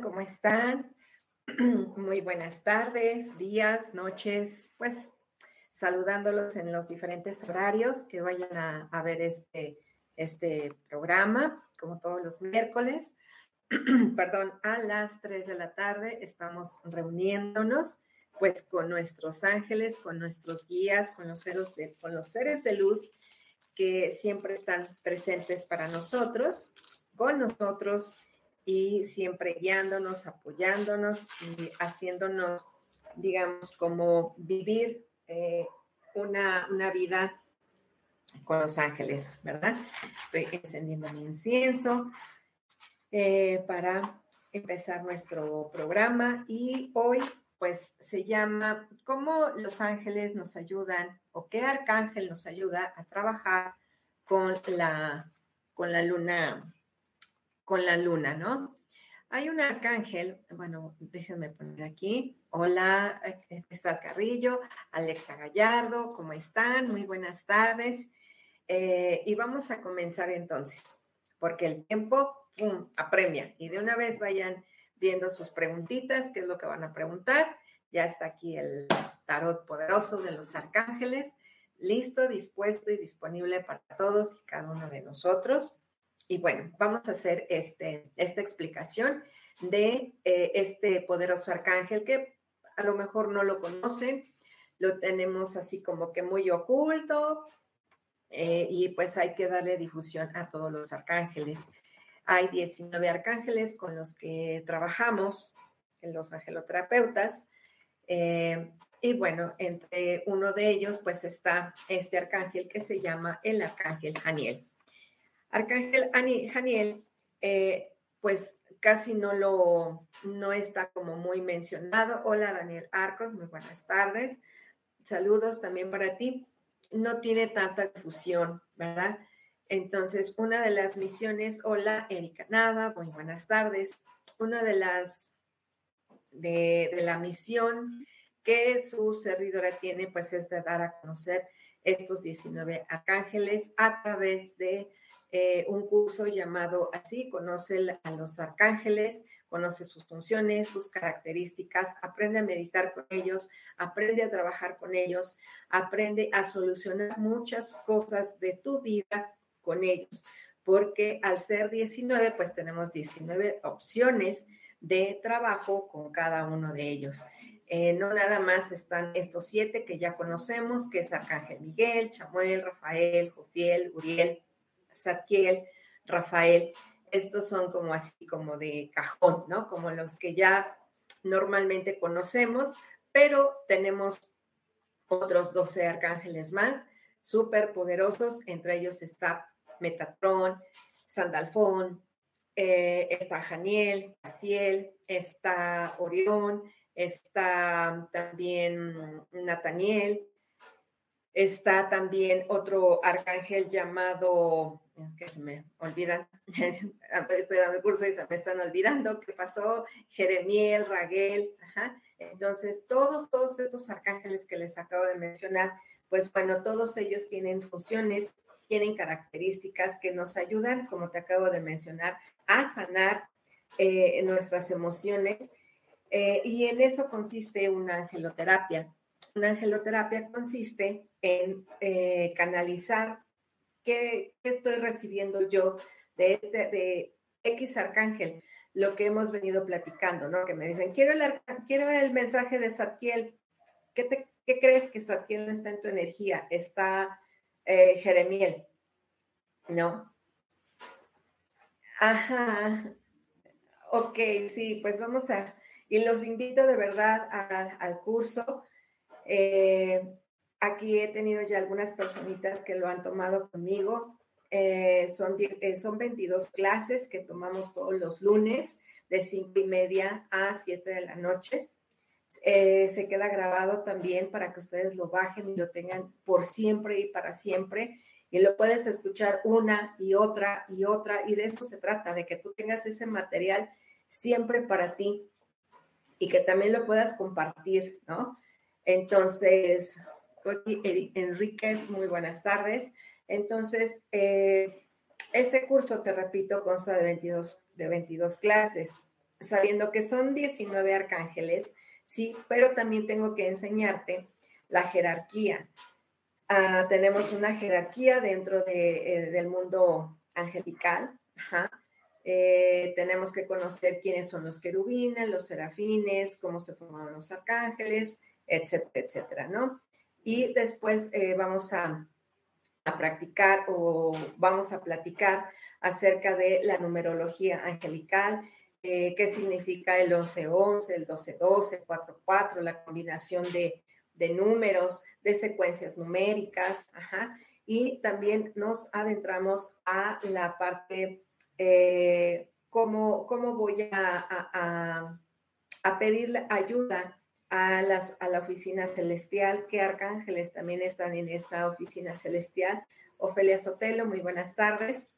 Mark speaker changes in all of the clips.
Speaker 1: ¿Cómo están? Muy buenas tardes, días, noches, pues saludándolos en los diferentes horarios que vayan a, ver este, este programa, como todos los miércoles. Perdón, a las 3 de la tarde estamos reuniéndonos pues con nuestros ángeles, con nuestros guías, con los seres de, con los seres de luz que siempre están presentes para nosotros, con nosotros y siempre guiándonos, apoyándonos y haciéndonos, digamos, como vivir eh, una, una vida con los ángeles, ¿verdad? Estoy encendiendo mi incienso eh, para empezar nuestro programa y hoy pues se llama ¿Cómo los ángeles nos ayudan o qué arcángel nos ayuda a trabajar con la, con la luna con la luna, ¿no? Hay un arcángel, bueno, déjenme poner aquí. Hola, Cristal Carrillo, Alexa Gallardo, ¿cómo están? Muy buenas tardes. Eh, y vamos a comenzar entonces, porque el tiempo apremia. Y de una vez vayan viendo sus preguntitas, qué es lo que van a preguntar. Ya está aquí el tarot poderoso de los arcángeles, listo, dispuesto y disponible para todos y cada uno de nosotros. Y bueno, vamos a hacer este, esta explicación de eh, este poderoso arcángel que a lo mejor no lo conocen, lo tenemos así como que muy oculto eh, y pues hay que darle difusión a todos los arcángeles. Hay 19 arcángeles con los que trabajamos, en los angeloterapeutas. Eh, y bueno, entre uno de ellos pues está este arcángel que se llama el arcángel Janiel. Arcángel Janiel, eh, pues casi no lo, no está como muy mencionado. Hola Daniel Arcos, muy buenas tardes. Saludos también para ti. No tiene tanta difusión, ¿verdad? Entonces, una de las misiones, hola Erika Nava, muy buenas tardes. Una de las, de, de la misión que su servidora tiene, pues es de dar a conocer estos 19 arcángeles a través de eh, un curso llamado así, conoce a los arcángeles, conoce sus funciones, sus características, aprende a meditar con ellos, aprende a trabajar con ellos, aprende a solucionar muchas cosas de tu vida con ellos, porque al ser 19, pues tenemos 19 opciones de trabajo con cada uno de ellos. Eh, no nada más están estos siete que ya conocemos, que es Arcángel Miguel, Chamuel, Rafael, Jofiel, Uriel, Zadkiel, Rafael, estos son como así, como de cajón, ¿no? Como los que ya normalmente conocemos, pero tenemos otros 12 arcángeles más, súper poderosos, entre ellos está Metatron, Sandalfón, eh, está Janiel, Asiel, está Orión, está también Nataniel, está también otro arcángel llamado, que se me olvidan, estoy dando el curso y se me están olvidando qué pasó, Jeremiel, Raguel, entonces todos, todos estos arcángeles que les acabo de mencionar, pues bueno, todos ellos tienen funciones, tienen características que nos ayudan, como te acabo de mencionar, a sanar eh, nuestras emociones eh, y en eso consiste una angeloterapia. Una angeloterapia consiste en eh, canalizar qué, estoy recibiendo yo de, este, de X arcángel, lo que hemos venido platicando, ¿no? Que me dicen, quiero el, mensaje de Satiel. ¿Qué, ¿Qué crees que Satiel no está en tu energía? Está Jeremiel, ¿no? Ajá. Ok, sí, pues vamos a, y los invito de verdad al curso. Eh, aquí he tenido ya algunas personitas que lo han tomado conmigo. Eh, son, eh, son 22 clases que tomamos todos los lunes de 5 y media a 7 de la noche. se queda grabado también para que ustedes lo bajen y lo tengan por siempre y para siempre. Y lo puedes escuchar una y otra y otra. Y de eso se trata, de que tú tengas ese material siempre para ti y que también lo puedas compartir, ¿no? Entonces, Enríquez, muy buenas tardes. Entonces, eh, este curso, te repito, consta de 22, de 22 clases, sabiendo que son 19 arcángeles, sí, pero también tengo que enseñarte la jerarquía. Ah, tenemos una jerarquía dentro de, eh, del mundo angelical, eh, tenemos que conocer quiénes son los querubines, los serafines, cómo se formaron los arcángeles, etcétera, etcétera, ¿no? Y después eh, vamos a, practicar o vamos a platicar acerca de la numerología angelical, eh, qué significa el 11-11, el 12-12, 4-4, la combinación de, de, números, de secuencias numéricas. Y también nos adentramos a la parte eh, cómo, voy a, a, pedir ayuda a, la oficina celestial, qué arcángeles también están en esa oficina celestial. Ofelia Sotelo, muy buenas tardes.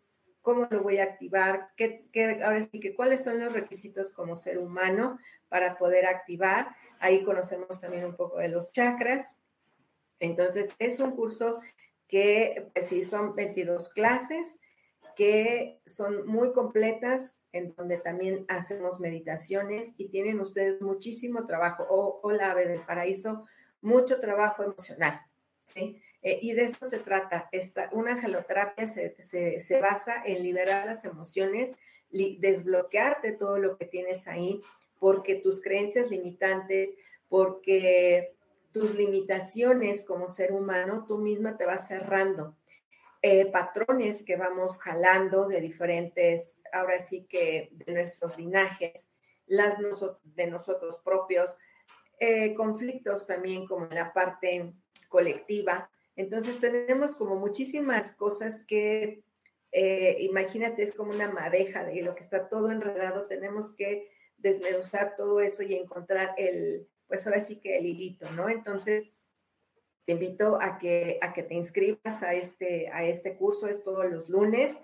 Speaker 1: ¿Cómo lo voy a activar? ¿Qué, ahora sí que cuáles son los requisitos como ser humano para poder activar? Ahí conocemos también un poco de los chakras. Entonces, es un curso que, pues sí, son 22 clases que son muy completas, en donde también hacemos meditaciones y tienen ustedes muchísimo trabajo, o, la ave del paraíso, mucho trabajo emocional, ¿sí? Eh, y de eso se trata. Esta, una angeloterapia se, se, basa en liberar las emociones, desbloquearte todo lo que tienes ahí, porque tus creencias limitantes, porque tus limitaciones como ser humano, tú misma te vas cerrando eh, patrones que vamos jalando de diferentes, ahora sí que de nuestros linajes, las de nosotros propios, eh, conflictos también como en la parte colectiva. Entonces tenemos como muchísimas cosas que, eh, imagínate, es como una madeja de lo que está todo enredado, tenemos que desmenuzar todo eso y encontrar el, pues ahora sí que el hilito, ¿no? Entonces, te invito a que, a que te inscribas a este, a este curso, es todos los lunes.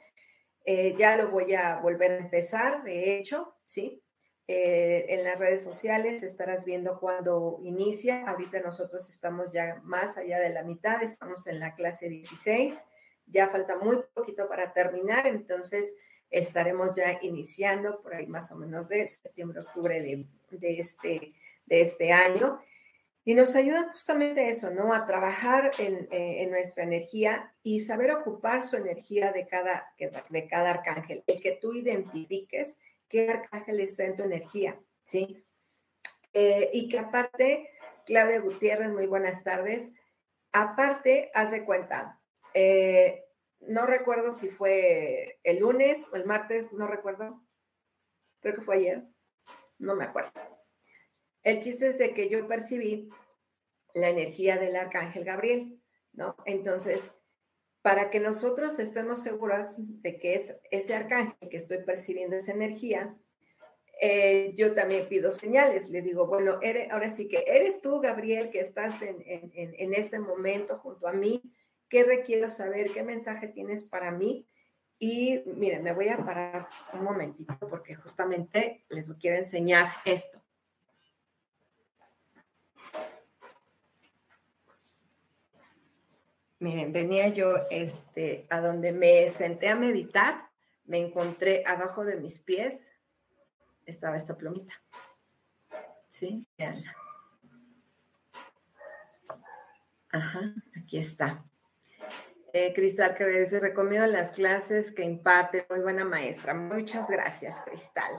Speaker 1: Eh, ya lo voy a volver a empezar, de hecho, ¿sí? Eh, en las redes sociales estarás viendo cuando inicia. Ahorita nosotros estamos ya más allá de la mitad, estamos en la clase 16. Ya falta muy poquito para terminar, entonces estaremos ya iniciando por ahí más o menos de septiembre, octubre de, de, este, de este año. Y nos ayuda justamente eso, ¿no? A trabajar en, eh, nuestra energía y saber ocupar su energía de cada, de cada arcángel. El que tú identifiques qué arcángel está en tu energía, ¿sí? Eh, y que aparte, Claudia Gutiérrez, muy buenas tardes. Aparte, haz de cuenta, eh, no recuerdo si fue el lunes o el martes, no recuerdo. Creo que fue ayer, no me acuerdo. El chiste es de que yo percibí la energía del arcángel Gabriel, ¿no? Entonces, para que nosotros estemos seguras de que es ese arcángel que estoy percibiendo esa energía, eh, yo también pido señales. Le digo, bueno, ahora sí que eres tú, Gabriel, que estás en, en este momento junto a mí. ¿Qué requiero saber? ¿Qué mensaje tienes para mí? Y miren, me voy a parar un momentito porque justamente les quiero enseñar esto. Miren, venía yo este, a donde me senté a meditar, me encontré abajo de mis pies, estaba esta plumita. ¿Sí? Veanla. Ajá, aquí está. Eh, Cristal, que se recomiendo las clases que imparte, muy buena maestra. Muchas gracias, Cristal.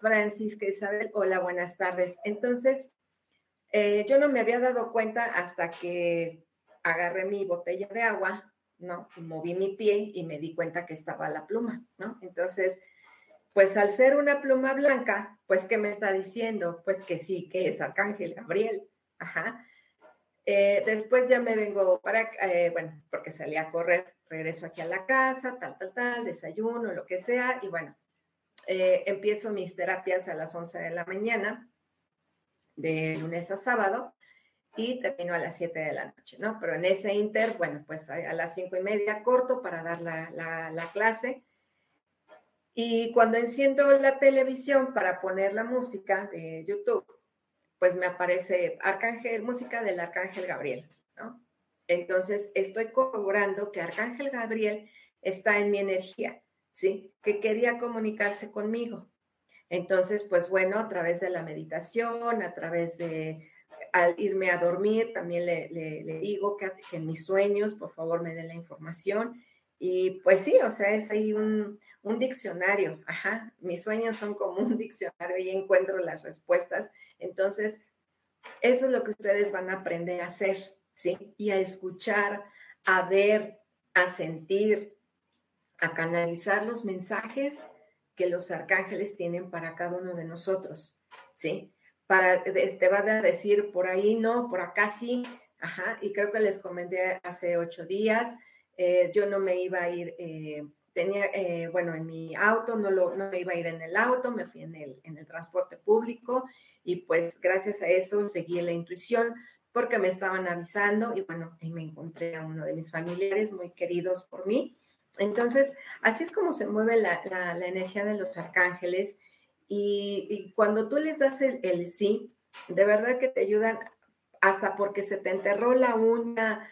Speaker 1: Francisca Isabel, hola, buenas tardes. Entonces, eh, yo no me había dado cuenta hasta que agarré mi botella de agua, ¿no? Y moví mi pie y me di cuenta que estaba la pluma, ¿no? Entonces, pues al ser una pluma blanca, pues, ¿qué me está diciendo? Pues que sí, que es Arcángel Gabriel. Ajá. Eh, después ya me vengo para, eh, bueno, porque salí a correr, regreso aquí a la casa, tal, tal, tal, desayuno, lo que sea, y bueno, eh, empiezo mis terapias a las 11 de la mañana, de lunes a sábado, y termino a las 7 de la noche, ¿no? Pero en ese inter, bueno, pues a, las 5 y media corto para dar la, la, clase. Y cuando enciendo la televisión para poner la música de YouTube, pues me aparece Arcángel, música del Arcángel Gabriel, ¿no? Entonces estoy corroborando que Arcángel Gabriel está en mi energía, ¿sí? Que quería comunicarse conmigo. Entonces, pues bueno, a través de la meditación, a través de al irme a dormir, también le, digo que, en mis sueños, por favor, me den la información. Y pues sí, o sea, es ahí un, diccionario, ajá, mis sueños son como un diccionario y encuentro las respuestas. Entonces, eso es lo que ustedes van a aprender a hacer, ¿sí? Y a escuchar, a ver, a sentir, a canalizar los mensajes que los arcángeles tienen para cada uno de nosotros, ¿sí? Para, te va a decir por ahí no, por acá sí, ajá, y creo que les comenté hace ocho días, eh, yo no me iba a ir, eh, tenía, eh, bueno, en mi auto, no, lo, no me iba a ir en el auto, me fui en el, en el transporte público y pues gracias a eso seguí la intuición porque me estaban avisando y bueno, ahí me encontré a uno de mis familiares muy queridos por mí. Entonces, así es como se mueve la, la energía de los arcángeles y, cuando tú les das el, sí, de verdad que te ayudan hasta porque se te enterró la uña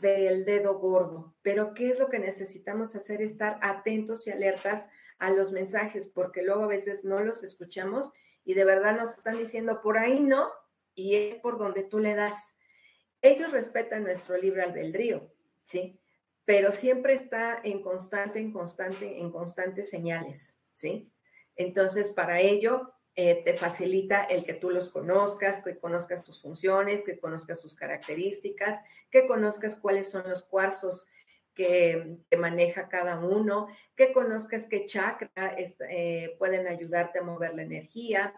Speaker 1: del dedo gordo. Pero ¿qué es lo que necesitamos hacer? Estar atentos y alertas a los mensajes, porque luego a veces no los escuchamos y de verdad nos están diciendo por ahí no, y es por donde tú le das. Ellos respetan nuestro libre albedrío, ¿sí? Pero siempre está en constante, en constante, en constantes señales, ¿sí? Entonces, para ello, eh, te facilita el que tú los conozcas, que conozcas tus funciones, que conozcas sus características, que conozcas cuáles son los cuarzos que, maneja cada uno, que conozcas qué chakra eh, pueden ayudarte a mover la energía,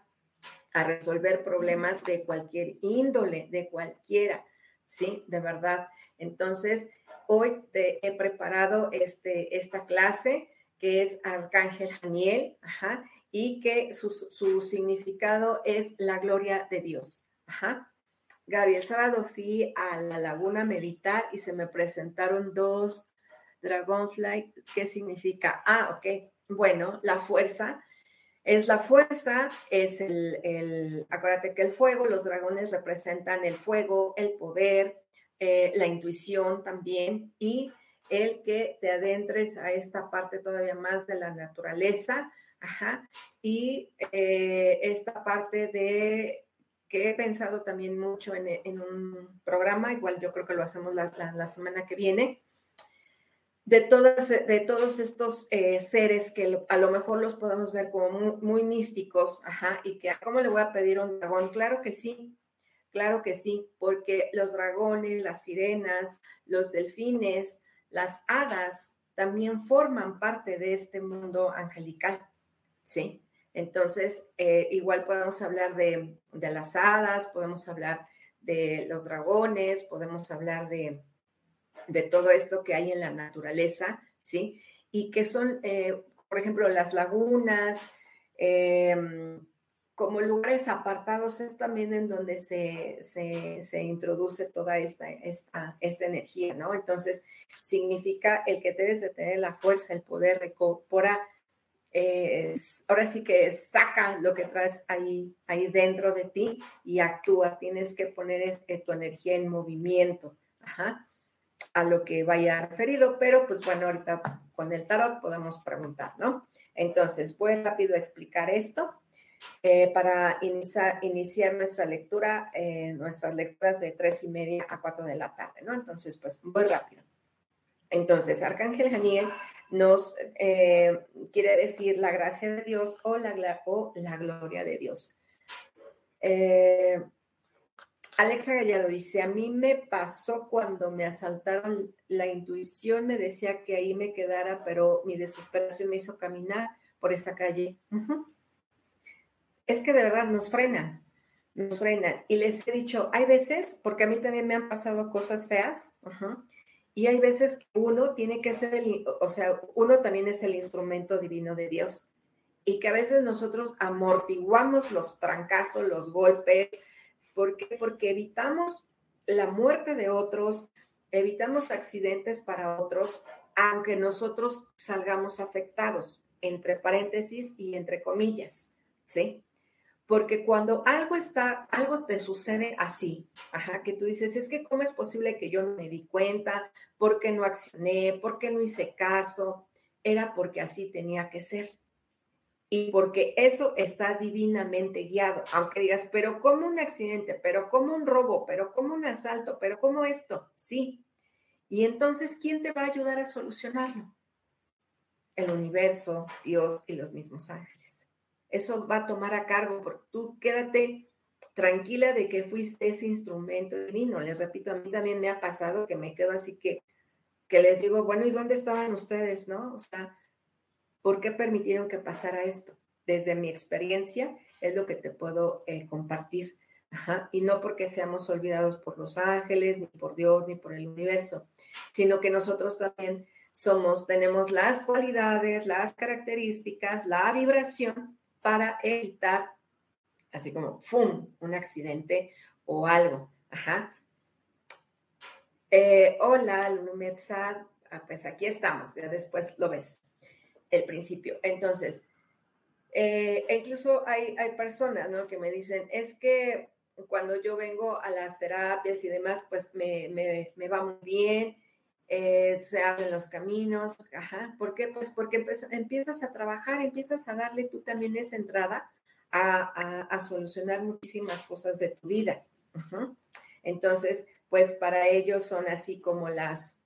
Speaker 1: a resolver problemas de cualquier índole, de cualquiera, ¿sí? De verdad. Entonces, hoy te he preparado este, esta clase que es Arcángel Janiel, ajá, y que su, significado es la gloria de Dios. Ajá. Gaby, el sábado fui a la laguna a meditar y se me presentaron dos Dragonfly. ¿Qué significa? Ah, ok. Bueno, la fuerza es la fuerza, es el, el, acuérdate que el fuego, los dragones representan el fuego, el poder, eh, la intuición también y el que te adentres a esta parte todavía más de la naturaleza, ajá, y eh, esta parte de que he pensado también mucho en, un programa, igual yo creo que lo hacemos la, semana que viene, de, todas, de todos estos eh, seres que a lo mejor los podemos ver como muy, místicos, ajá, y que ¿cómo le voy a pedir un dragón? Claro que sí, claro que sí, porque los dragones, las sirenas, los delfines, las hadas, también forman parte de este mundo angelical, ¿sí? Entonces, eh, igual podemos hablar de, de, las hadas, podemos hablar de los dragones, podemos hablar de, de todo esto que hay en la naturaleza, ¿sí? Y que son, eh, por ejemplo, las lagunas, em, como lugares apartados, es también en donde se, se, introduce toda esta, esta, esta, energía, ¿no? Entonces, significa el que debes de tener la fuerza, el poder, recupera, eh, ahora sí que saca lo que traes ahí, ahí dentro de ti y actúa. Tienes que poner tu energía en movimiento, a lo que vaya referido, pero pues bueno, ahorita con el tarot podemos preguntar, ¿no? Entonces, voy rápido a explicar esto. Eh, para iniciar, nuestra lectura, eh, nuestras lecturas de tres y media a cuatro de la tarde, ¿no? Entonces, pues muy rápido. Entonces, Arcángel Janiel nos eh, quiere decir la gracia de Dios o la, gloria de Dios. Alexa Gallardo dice, a mí me pasó cuando me asaltaron, la intuición me decía que ahí me quedara, pero mi desesperación me hizo caminar por esa calle es que de verdad nos frenan, nos frenan. Y les he dicho, hay veces, porque a mí también me han pasado cosas feas, y hay veces que uno tiene que ser el, o sea, uno también es el instrumento divino de Dios. Y que a veces nosotros amortiguamos los trancazos, los golpes. ¿Por qué? Porque evitamos la muerte de otros, evitamos accidentes para otros, aunque nosotros salgamos afectados, entre paréntesis y entre comillas, ¿sí? Porque cuando algo está, algo te sucede así, que tú dices, es que cómo es posible que yo no me di cuenta, por qué no accioné, por qué no hice caso, era porque así tenía que ser. Y porque eso está divinamente guiado, aunque digas, pero como un accidente, pero como un robo, pero como un asalto, pero como esto, sí. Y entonces, ¿quién te va a ayudar a solucionarlo? El universo, Dios y los mismos ángeles eso va a tomar a cargo, porque tú quédate tranquila de que fuiste ese instrumento divino. Les repito, a mí también me ha pasado que me quedo así que, que les digo, bueno, ¿y dónde estaban ustedes, no? O sea, ¿por qué permitieron que pasara esto? Desde mi experiencia es lo que te puedo eh, compartir. Y no porque seamos olvidados por los ángeles, ni por Dios, ni por el universo, sino que nosotros también somos, tenemos las cualidades, las características, la vibración para evitar, así como, ¡fum!, un accidente o algo. Ajá. Eh, hola, Lumetzad. Ah, pues aquí estamos, ya después lo ves, el principio. Entonces, eh, incluso hay, hay personas ¿no? que me dicen, es que cuando yo vengo a las terapias y demás, pues me, me, me va muy bien, eh, se abren los caminos, ajá. ¿Por qué? Pues porque empiezas a trabajar, empiezas a darle tú también esa entrada a, solucionar muchísimas cosas de tu vida. Entonces, pues para ellos son así como las,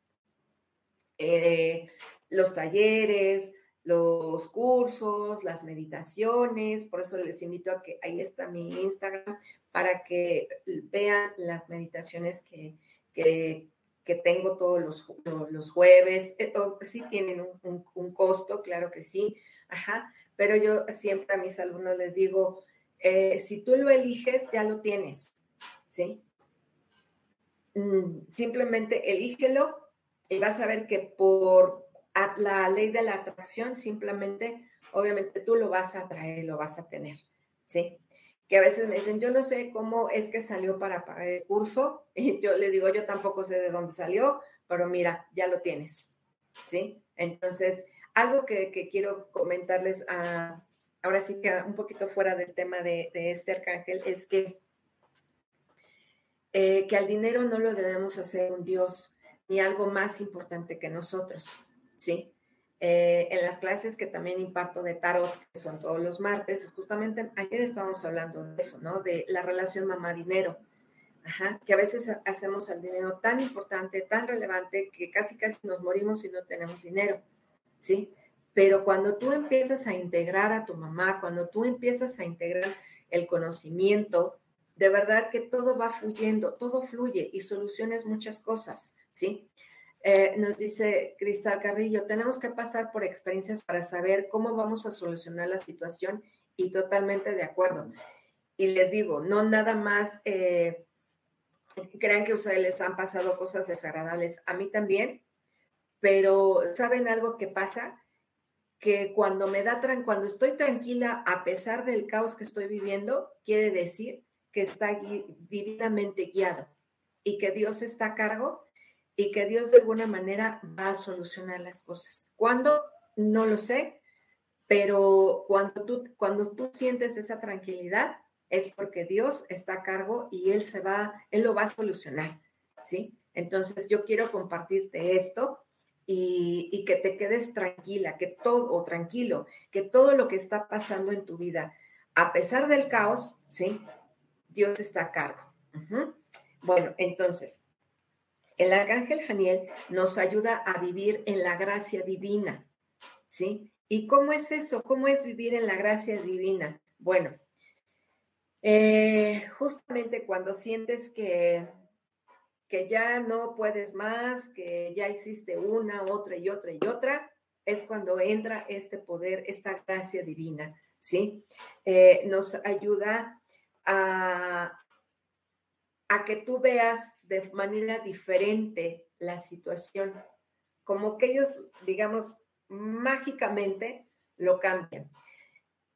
Speaker 1: eh, los talleres, los cursos, las meditaciones, por eso les invito a que ahí está mi Instagram para que vean las meditaciones que, que, que tengo todos los, los jueves. Eh, sí tienen un, costo, claro que sí, ajá, pero yo siempre a mis alumnos les digo, eh, si tú lo eliges, ya lo tienes, ¿sí? Mm, simplemente elígelo y vas a ver que por la ley de la atracción, simplemente, obviamente tú lo vas a traer, lo vas a tener, ¿sí? Que a veces me dicen, yo no sé cómo es que salió para pagar el curso, y yo les digo, yo tampoco sé de dónde salió, pero mira, ya lo tienes, ¿sí? Entonces, algo que, quiero comentarles, a, ahora sí que un poquito fuera del tema de, este arcángel, es que, eh, que al dinero no lo debemos hacer un Dios, ni algo más importante que nosotros, ¿sí? Eh, en las clases que también imparto de tarot, que son todos los martes, justamente ayer estábamos hablando de eso, ¿no? De la relación mamá-dinero. Ajá, que a veces hacemos al dinero tan importante, tan relevante, que casi casi nos morimos si no tenemos dinero, ¿sí? Pero cuando tú empiezas a integrar a tu mamá, cuando tú empiezas a integrar el conocimiento, de verdad que todo va fluyendo, todo fluye y soluciones muchas cosas, ¿sí? Eh, nos dice Cristal Carrillo, tenemos que pasar por experiencias para saber cómo vamos a solucionar la situación y totalmente de acuerdo. Y les digo, no nada más eh, crean que ustedes les han pasado cosas desagradables, a mí también, pero ¿saben algo que pasa? Que cuando me da cuando estoy tranquila a pesar del caos que estoy viviendo, quiere decir que está divinamente guiado y que Dios está a cargo y que Dios de alguna manera va a solucionar las cosas. ¿Cuándo? No lo sé, pero cuando tú, cuando tú sientes esa tranquilidad es porque Dios está a cargo y Él se va, Él lo va a solucionar, ¿sí? Entonces yo quiero compartirte esto y, y, que te quedes tranquila, que todo, tranquilo, que todo lo que está pasando en tu vida, a pesar del caos, ¿sí? Dios está a cargo. Bueno, entonces, el arcángel Janiel nos ayuda a vivir en la gracia divina, ¿sí? ¿Y cómo es eso? ¿Cómo es vivir en la gracia divina? Bueno, eh, justamente cuando sientes que, que ya no puedes más, que ya hiciste una, otra y otra y otra, es cuando entra este poder, esta gracia divina, ¿sí? Eh, nos ayuda a, a que tú veas de manera diferente la situación, como que ellos, digamos, mágicamente lo cambian.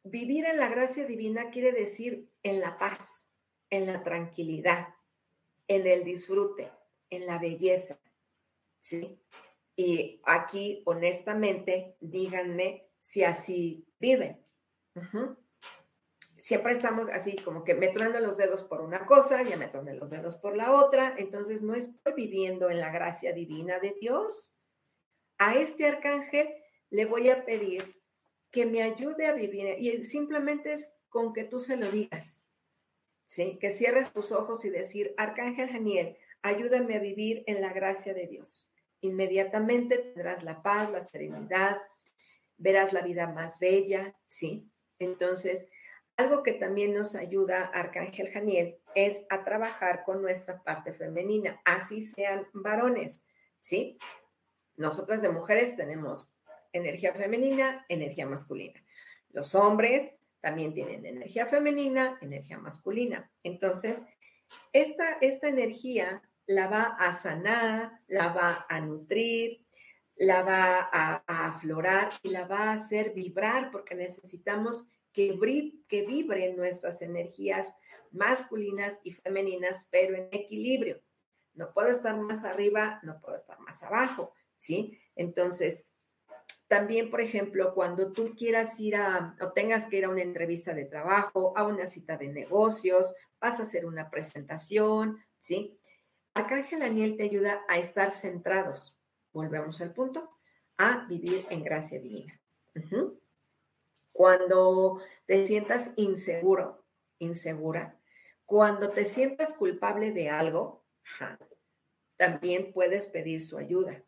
Speaker 1: Vivir en la gracia divina quiere decir en la paz, en la tranquilidad, en el disfrute, en la belleza, ¿sí? Y aquí, honestamente, díganme si así viven siempre estamos así, como que me trueno los dedos por una cosa, ya me los dedos por la otra, entonces no estoy viviendo en la gracia divina de Dios. A este arcángel le voy a pedir que me ayude a vivir, y simplemente es con que tú se lo digas, ¿sí? Que cierres tus ojos y decir, arcángel Janiel, ayúdame a vivir en la gracia de Dios. Inmediatamente tendrás la paz, la serenidad, verás la vida más bella, ¿sí? Entonces, algo que también nos ayuda Arcángel Janiel es a trabajar con nuestra parte femenina, así sean varones, ¿sí? Nosotras de mujeres tenemos energía femenina, energía masculina. Los hombres también tienen energía femenina, energía masculina. Entonces, esta, esta energía la va a sanar, la va a nutrir, la va a, a aflorar y la va a hacer vibrar porque necesitamos que, vibren nuestras energías masculinas y femeninas, pero en equilibrio. No puedo estar más arriba, no puedo estar más abajo, ¿sí? Entonces, también, por ejemplo, cuando tú quieras ir a, o tengas que ir a una entrevista de trabajo, a una cita de negocios, vas a hacer una presentación, ¿sí? Arcángel Daniel te ayuda a estar centrados. Volvemos al punto, a vivir en gracia divina. Cuando te sientas inseguro, insegura, cuando te sientas culpable de algo, también puedes pedir su ayuda.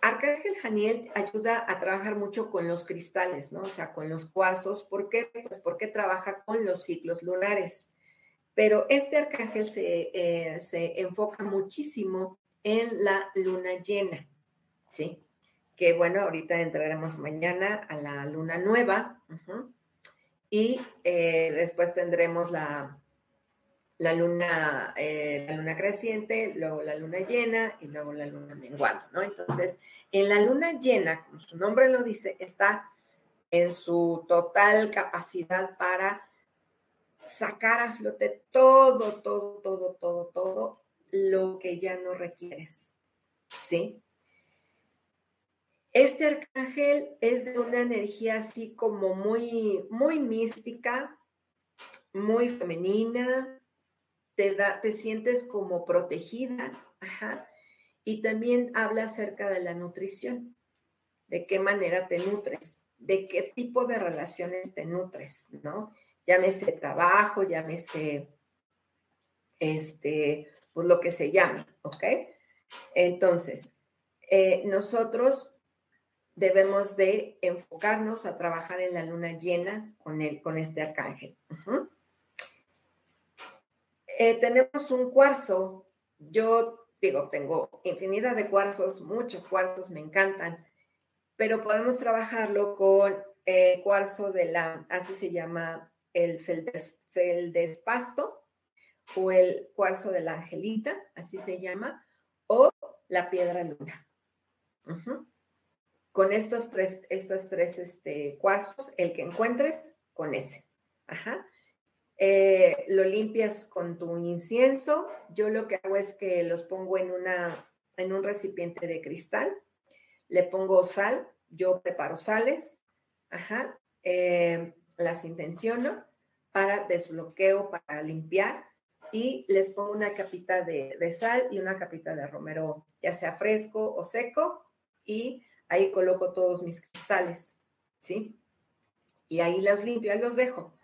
Speaker 1: Arcángel Janiel ayuda a trabajar mucho con los cristales, ¿no? O sea, con los cuarzos. ¿Por qué? Pues porque trabaja con los ciclos lunares. Pero este arcángel se, eh, se enfoca muchísimo en la luna llena, ¿sí? Que bueno, ahorita entraremos mañana a la luna nueva y eh, después tendremos la, la luna, eh, luna creciente, luego la luna llena y luego la luna menguante, ¿no? Entonces, en la luna llena, como su nombre lo dice, está en su total capacidad para sacar a flote todo, todo, todo, todo, todo lo que ya no requieres, ¿sí? Este arcángel es de una energía así como muy, muy mística, muy femenina, te, da, te sientes como protegida, y también habla acerca de la nutrición, de qué manera te nutres, de qué tipo de relaciones te nutres, ¿no? Llámese trabajo, llámese, este, pues lo que se llame, ¿ok? Entonces, eh, nosotros debemos de enfocarnos a trabajar en la luna llena con, el, con este arcángel. Eh, tenemos un cuarzo, yo digo, tengo infinidad de cuarzos, muchos cuarzos me encantan, pero podemos trabajarlo con eh, cuarzo de la, así se llama el feldespasto o el cuarzo de la angelita, así se llama, o la piedra luna. Con estos tres, estas tres este, cuarzos, el que encuentres, con ese. Ajá. Eh, lo limpias con tu incienso. Yo lo que hago es que los pongo en, una, en un recipiente de cristal. Le pongo sal. Yo preparo sales. Ajá. Eh, las intenciono para desbloqueo, para limpiar. Y les pongo una capita de, de sal y una capita de romero, ya sea fresco o seco. Y ahí coloco todos mis cristales. ¿Sí? Y ahí los limpio, ahí los dejo.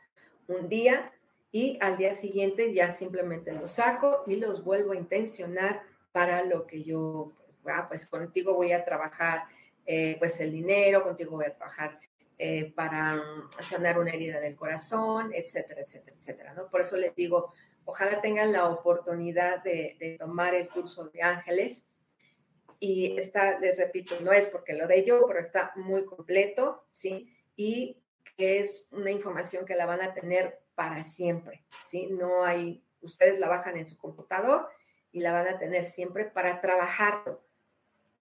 Speaker 1: Un día y al día siguiente ya simplemente los saco y los vuelvo a intencionar para lo que yo, ah, pues contigo voy a trabajar eh, pues el dinero, contigo voy a trabajar eh, para mm, sanar una herida del corazón, etcétera, etcétera, etcétera, ¿no? Por eso les digo, ojalá tengan la oportunidad de, de tomar el curso de ángeles y está, les repito, no es porque lo de yo, pero está muy completo, ¿sí? Y que es una información que la van a tener para siempre, ¿sí? No hay, ustedes la bajan en su computador y la van a tener siempre para trabajarlo.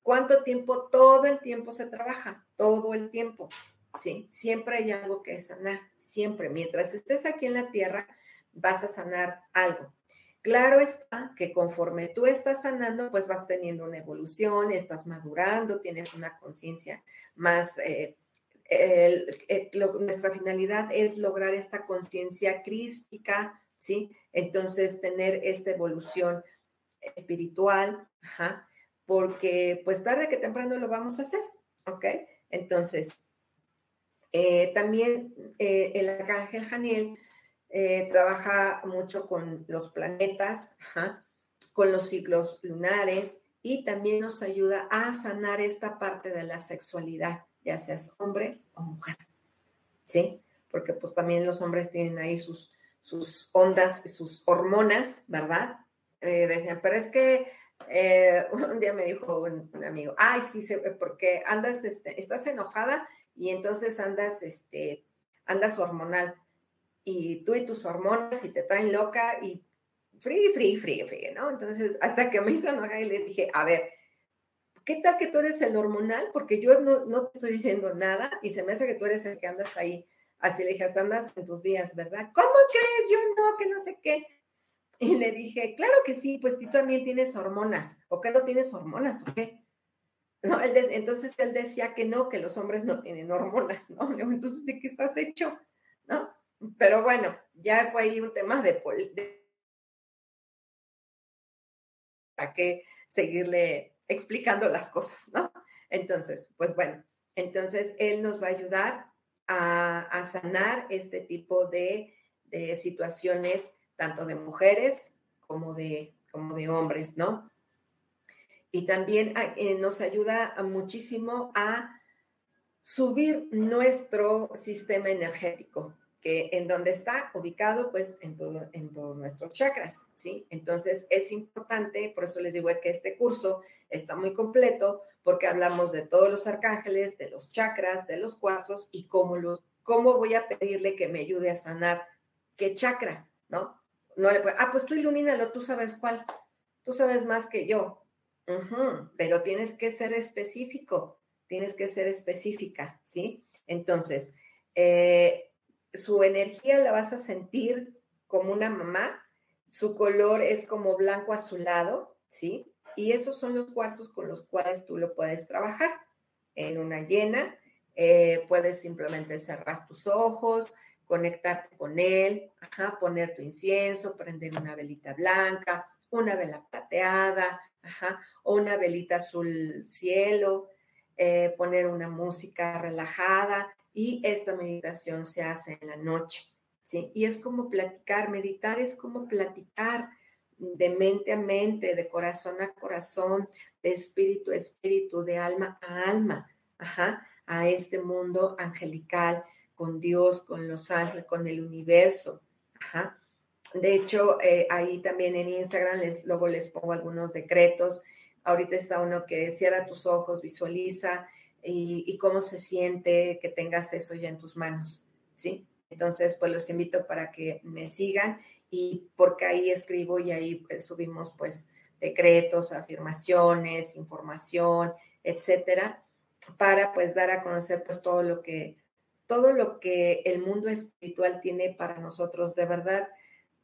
Speaker 1: ¿Cuánto tiempo? Todo el tiempo se trabaja, todo el tiempo, ¿sí? Siempre hay algo que sanar, siempre. Mientras estés aquí en la tierra, vas a sanar algo. Claro está que conforme tú estás sanando, pues vas teniendo una evolución, estás madurando, tienes una conciencia más eh, nuestra finalidad es lograr esta conciencia crística, ¿sí? Entonces, tener esta evolución espiritual, porque pues tarde que temprano lo vamos a hacer, ¿ok? Entonces, eh, también eh, el arcángel Janiel eh, trabaja mucho con los planetas, con los ciclos lunares y también nos ayuda a sanar esta parte de la sexualidad ya seas hombre o mujer, ¿sí? Porque pues también los hombres tienen ahí sus, sus ondas sus hormonas, ¿verdad? Eh, decían, pero es que eh, un día me dijo un, amigo, ay, sí, porque andas, este, estás enojada y entonces andas, este, andas hormonal y tú y tus hormonas y te traen loca y free, free, free, free, ¿no? Entonces, hasta que me hizo enojar y le dije, a ver, ¿qué tal que tú eres el hormonal? Porque yo no, te estoy diciendo nada y se me hace que tú eres el que andas ahí. Así le dije, hasta andas en tus días, ¿verdad? ¿Cómo crees? Yo no, que no sé qué. Y le dije, claro que sí, pues tú también tienes hormonas. ¿O qué no tienes hormonas? ¿O qué? No, entonces él decía que no, que los hombres no tienen hormonas, ¿no? Entonces, ¿de qué estás hecho? ¿No? Pero bueno, ya fue ahí un tema de, ¿Para qué seguirle explicando las cosas, ¿no? Entonces, pues bueno, entonces él nos va a ayudar a, sanar este tipo de, situaciones, tanto de mujeres como de, como de hombres, ¿no? Y también ah, eh, nos ayuda muchísimo a subir nuestro sistema energético que en donde está ubicado, pues en, todo, en todos nuestros chakras, ¿sí? Entonces es importante, por eso les digo que este curso está muy completo, porque hablamos de todos los arcángeles, de los chakras, de los cuarzos y cómo, los, cómo voy a pedirle que me ayude a sanar qué chakra, ¿no? No le puedo, ah, pues tú ilumínalo, tú sabes cuál, tú sabes más que yo, pero tienes que ser específico, tienes que ser específica, ¿sí? Entonces, eh, su energía la vas a sentir como una mamá, su color es como blanco azulado, ¿sí? Y esos son los cuarzos con los cuales tú lo puedes trabajar. En una llena, eh, puedes simplemente cerrar tus ojos, conectarte con él, poner tu incienso, prender una velita blanca, una vela plateada, o una velita azul cielo, eh, poner una música relajada y esta meditación se hace en la noche, ¿sí? Y es como platicar, meditar es como platicar de mente a mente, de corazón a corazón, de espíritu a espíritu, de alma a alma, ajá, a este mundo angelical, con Dios, con los ángeles, con el universo, ajá. De hecho, eh, ahí también en Instagram les, luego les pongo algunos decretos. Ahorita está uno que cierra tus ojos, visualiza y, cómo se siente que tengas eso ya en tus manos, ¿sí? Entonces, pues los invito para que me sigan y porque ahí escribo y ahí pues, subimos pues decretos, afirmaciones, información, etcétera, para pues dar a conocer pues todo lo que todo lo que el mundo espiritual tiene para nosotros. De verdad,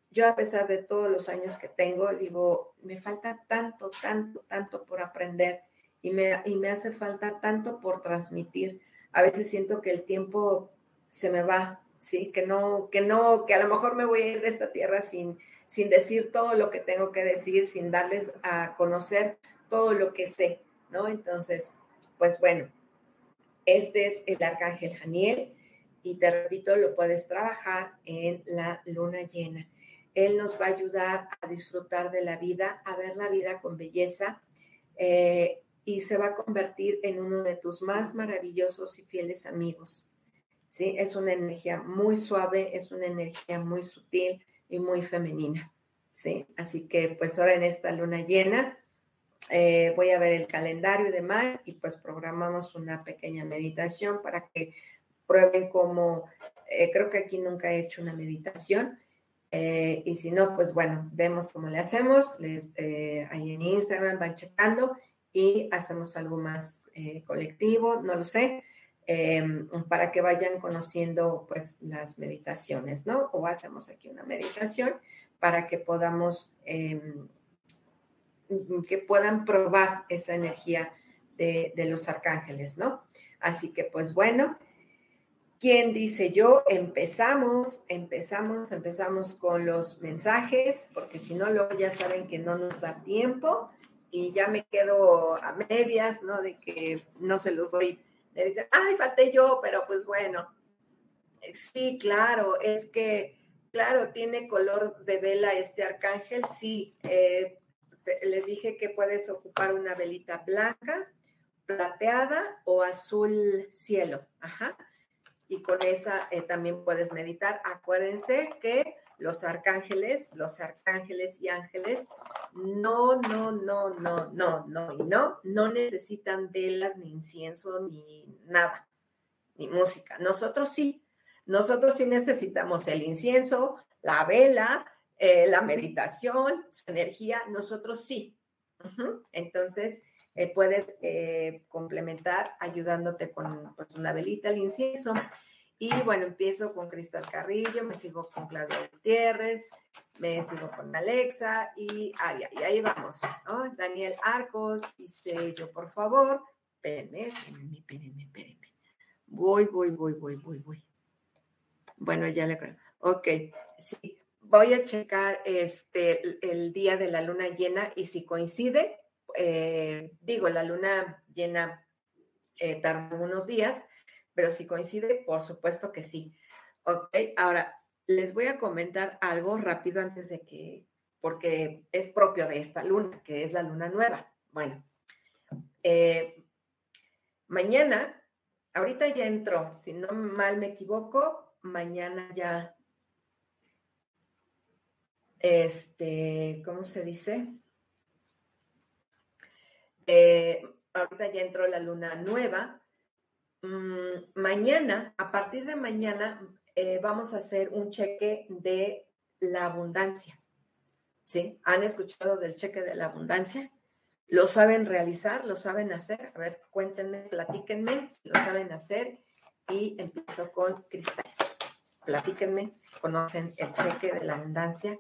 Speaker 1: yo a pesar de todos los años que tengo, digo, me falta tanto, tanto, tanto por aprender y me, y me hace falta tanto por transmitir. A veces siento que el tiempo se me va, sí, que no, que no, que a lo mejor me voy a ir de esta tierra sin, sin decir todo lo que tengo que decir, sin darles a conocer todo lo que sé, ¿no? Entonces, pues bueno, este es el arcángel Janiel y te repito, lo puedes trabajar en la luna llena. Él nos va a ayudar a disfrutar de la vida, a ver la vida con belleza eh, y se va a convertir en uno de tus más maravillosos y fieles amigos. ¿sí? Es una energía muy suave, es una energía muy sutil y muy femenina. ¿sí? Así que pues ahora en esta luna llena eh, voy a ver el calendario y demás y pues programamos una pequeña meditación para que prueben cómo, eh, creo que aquí nunca he hecho una meditación. Eh, y si no, pues bueno, vemos cómo le hacemos. Les, ahí en Instagram van checando hacemos algo más colectivo, no lo sé. Em, para que vayan conociendo pues las meditaciones, ¿no? O hacemos aquí una meditación para que podamos, em, que puedan probar esa energía de, de, los arcángeles, ¿no? Así que pues bueno, ¿quién dice yo? Empezamos, empezamos, empezamos con los mensajes, porque si no, luego ya saben que no nos da tiempo y ya me quedo a medias, ¿no? De que no se los doy le dicen, ay, falté yo, pero pues bueno. Eh, sí, claro, es que, claro, tiene color de vela este arcángel, sí. Eh, les dije que puedes ocupar una velita blanca, plateada o azul cielo. Ajá. Y con esa eh, también puedes meditar. Acuérdense que los arcángeles, los arcángeles y ángeles, no, no, no, no, no, no, y no, no necesitan velas, ni incienso, ni nada, ni música. Nosotros sí, nosotros sí necesitamos el incienso, la vela, eh, la meditación, su energía, nosotros sí. Entonces, eh, puedes eh, complementar ayudándote con pues, una velita, el incienso y bueno, empiezo con Cristal Carrillo, me sigo con Claudia Gutiérrez, me sigo con Alexa y Aria. Y ahí vamos. Daniel Arcos, dice yo, por favor, espérenme, espérenme, espérenme, espérenme. Voy, voy, voy, voy, voy, voy. Bueno, ya le creo. Ok, sí, voy a checar este, el día de la luna llena y si coincide, eh, digo, la luna llena eh, tarda unos días, pero si coincide, por supuesto que sí. Ok, ahora les voy a comentar algo rápido antes de que, porque es propio de esta luna, que es la luna nueva. Bueno, eh, mañana, ahorita ya entró, si no mal me equivoco, mañana ya, este, ¿cómo se dice? Eh, ahorita ya entró la luna nueva Mm, mañana, a partir de mañana, eh, vamos a hacer un cheque de la abundancia. ¿Sí? ¿Han escuchado del cheque de la abundancia? ¿Lo saben realizar? ¿Lo saben hacer? A ver, cuéntenme, platíquenme si lo saben hacer. Y empiezo con Cristal. Platíquenme si conocen el cheque de la abundancia.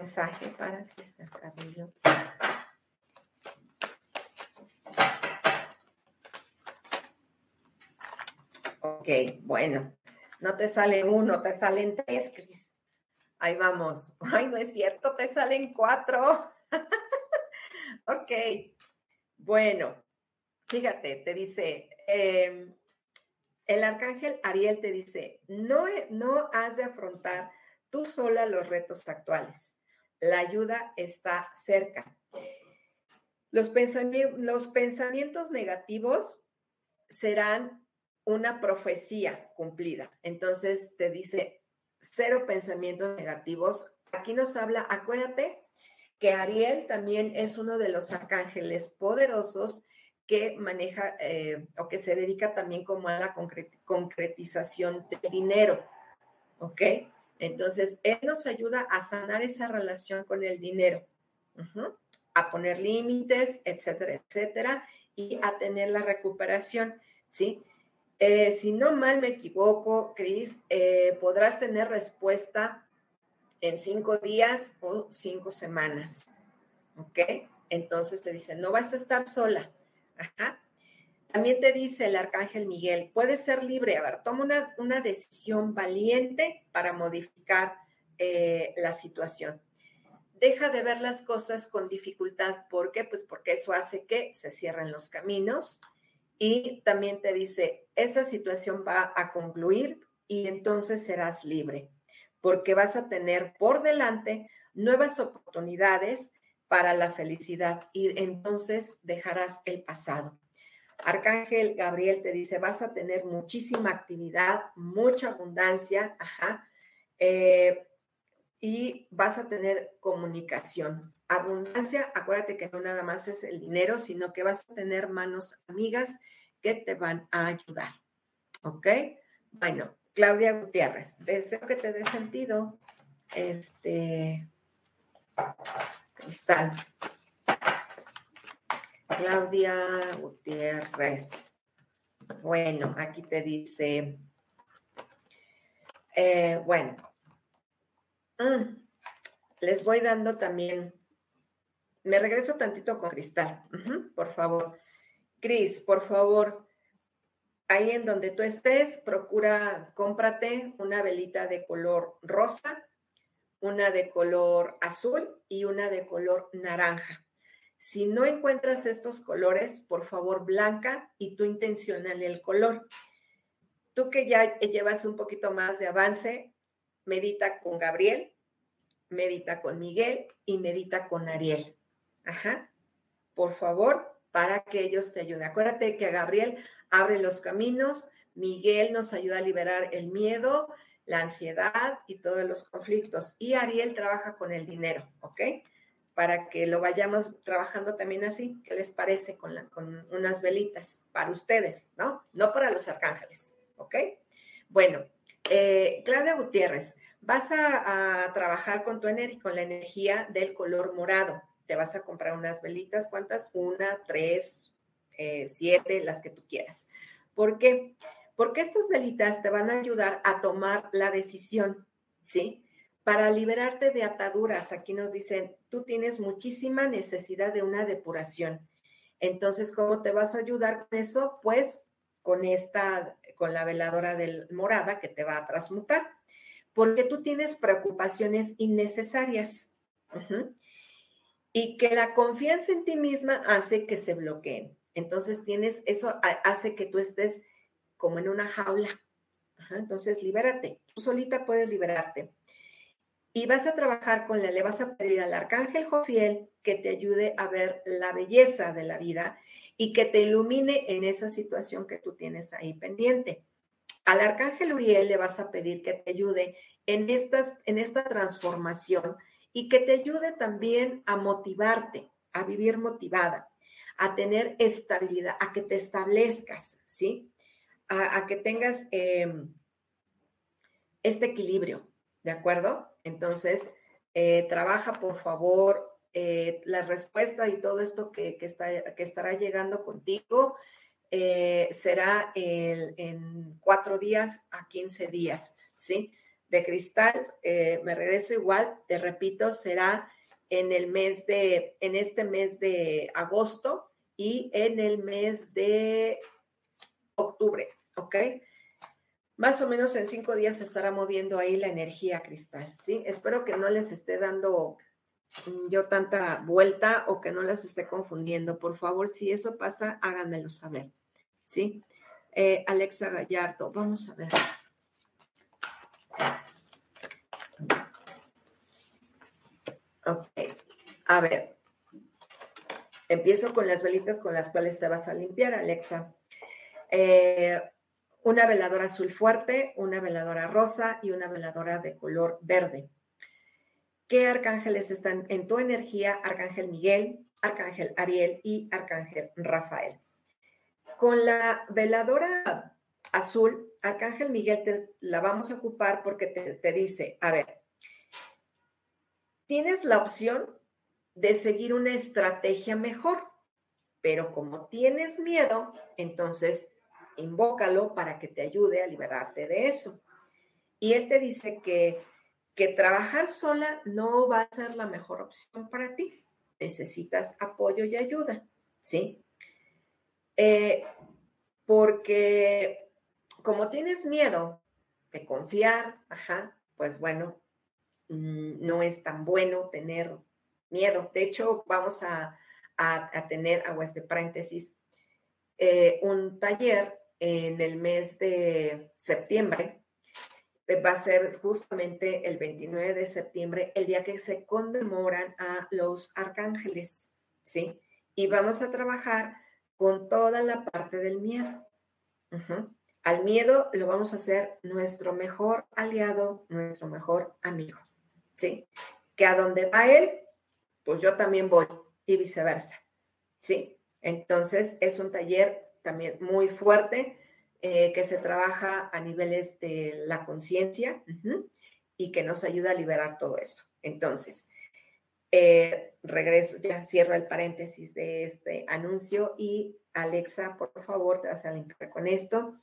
Speaker 1: mensaje para Cristal Cabello. Ok, bueno, no te sale uno, te salen tres, Cris. Ahí vamos. Ay, no es cierto, te salen cuatro. ok, bueno, fíjate, te dice, em, el arcángel Ariel te dice, no, no has de afrontar tú sola los retos actuales la ayuda está cerca. Los, los pensamientos negativos serán una profecía cumplida. Entonces te dice cero pensamientos negativos. Aquí nos habla, acuérdate que Ariel también es uno de los arcángeles poderosos que maneja eh, o que se dedica también como a la concretización del dinero. ¿Ok? Entonces, él nos ayuda a sanar esa relación con el dinero, a poner límites, etcétera, etcétera, y a tener la recuperación, ¿sí? Eh, si no mal me equivoco, Cris, eh, podrás tener respuesta en cinco días o cinco semanas, ¿ok? Entonces te dice, no vas a estar sola. También te dice el arcángel Miguel, puedes ser libre. A ver, toma una, decisión valiente para modificar eh, la situación. Deja de ver las cosas con dificultad. ¿Por qué? Pues porque eso hace que se cierren los caminos. Y también te dice, esa situación va a concluir y entonces serás libre, porque vas a tener por delante nuevas oportunidades para la felicidad y entonces dejarás el pasado. Arcángel Gabriel te dice, vas a tener muchísima actividad, mucha abundancia, ajá, eh, y vas a tener comunicación. Abundancia, acuérdate que no nada más es el dinero, sino que vas a tener manos amigas que te van a ayudar. ¿Ok? Bueno, Claudia Gutiérrez, deseo que te dé sentido. Este, cristal. Claudia Gutiérrez. Bueno, aquí te dice, eh, bueno, mm, les voy dando también, me regreso tantito con Cristal, por favor. Cris, por favor, ahí en donde tú estés, procura, cómprate una velita de color rosa, una de color azul y una de color naranja. Si no encuentras estos colores, por favor, blanca y tú intencional el color. Tú que ya llevas un poquito más de avance, medita con Gabriel, medita con Miguel y medita con Ariel. Ajá. Por favor, para que ellos te ayuden. Acuérdate que Gabriel abre los caminos, Miguel nos ayuda a liberar el miedo, la ansiedad y todos los conflictos. Y Ariel trabaja con el dinero, ¿ok? para que lo vayamos trabajando también así. ¿Qué les parece con, con unas velitas para ustedes, no? No para los arcángeles, ¿ok? Bueno, eh, Claudia Gutiérrez, vas a, trabajar con tu energía, con la energía del color morado. Te vas a comprar unas velitas, ¿cuántas? Una, tres, eh, siete, las que tú quieras. ¿Por qué? Porque estas velitas te van a ayudar a tomar la decisión, ¿sí? Para liberarte de ataduras, aquí nos dicen, tú tienes muchísima necesidad de una depuración. Entonces, ¿cómo te vas a ayudar con eso? Pues con esta, con la veladora del morada que te va a transmutar, porque tú tienes preocupaciones innecesarias. Y que la confianza en ti misma hace que se bloqueen. Entonces tienes, eso hace que tú estés como en una jaula. Entonces, libérate. Tú solita puedes liberarte y vas a trabajar con la, le vas a pedir al arcángel Jofiel que te ayude a ver la belleza de la vida y que te ilumine en esa situación que tú tienes ahí pendiente. Al arcángel Uriel le vas a pedir que te ayude en, estas, en esta transformación y que te ayude también a motivarte, a vivir motivada, a tener estabilidad, a que te establezcas, ¿sí? A, que tengas em, este equilibrio, ¿de acuerdo? Entonces, eh, trabaja por favor eh, la respuesta y todo esto que, está, que estará llegando contigo eh, será en cuatro días a quince días, ¿sí? De cristal, me regreso igual, te repito, será en el mes de, en este mes de agosto y en el mes de octubre, ¿ok? más o menos en cinco días se estará moviendo ahí la energía cristal, ¿sí? Espero que no les esté dando mm, yo tanta vuelta o que no las esté confundiendo. Por favor, si eso pasa, háganmelo saber, ¿sí? Eh, Alexa Gallardo, vamos a ver. Ok, a ver. Empiezo con las velitas con las cuales te vas a limpiar, Alexa. Eh, una veladora azul fuerte, una veladora rosa y una veladora de color verde. ¿Qué arcángeles están en tu energía? Arcángel Miguel, Arcángel Ariel y Arcángel Rafael. Con la veladora azul, Arcángel Miguel te la vamos a ocupar porque te, dice, a ver, tienes la opción de seguir una estrategia mejor, pero como tienes miedo, entonces invócalo para que te ayude a liberarte de eso. Y él te dice que, que trabajar sola no va a ser la mejor opción para ti. Necesitas apoyo y ayuda, ¿sí? Eh, porque como tienes miedo de confiar, ajá, pues bueno, mm, no es tan bueno tener miedo. De hecho, vamos a, tener, a de paréntesis, eh, un taller en el mes de septiembre. Va a ser justamente el 29 de septiembre, el día que se conmemoran a los arcángeles, ¿sí? Y vamos a trabajar con toda la parte del miedo. Al miedo lo vamos a hacer nuestro mejor aliado, nuestro mejor amigo, ¿sí? Que a donde va él, pues yo también voy y viceversa, ¿sí? Entonces es un taller también muy fuerte eh, que se trabaja a niveles de la conciencia y que nos ayuda a liberar todo eso. Entonces, eh, regreso, ya cierro el paréntesis de este anuncio y Alexa, por favor, te vas a limpiar con esto.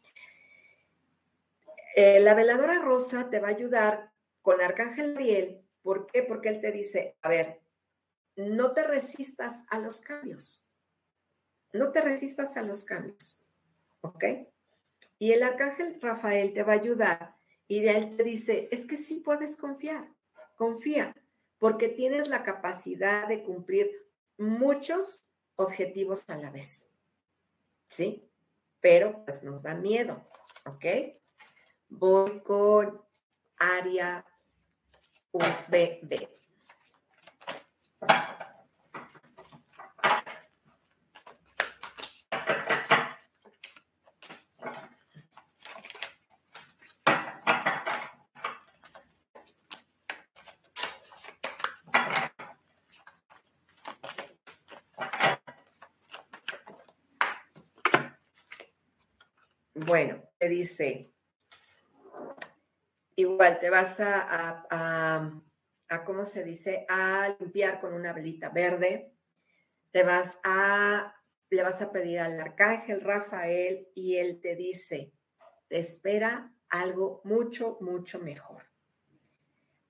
Speaker 1: Eh, la veladora rosa te va a ayudar con Arcángel Ariel. ¿Por qué? Porque él te dice, a ver, no te resistas a los cambios. No te resistas a los cambios. ¿Ok? Y el arcángel Rafael te va a ayudar y de él te dice, es que sí puedes confiar, confía, porque tienes la capacidad de cumplir muchos objetivos a la vez. ¿Sí? Pero pues nos da miedo, ¿ok? Voy con área UBB. Bueno, te dice, igual te vas a, a, ¿cómo se dice? A limpiar con una velita verde. Te vas a, le vas a pedir al arcángel Rafael y él te dice, te espera algo mucho, mucho mejor.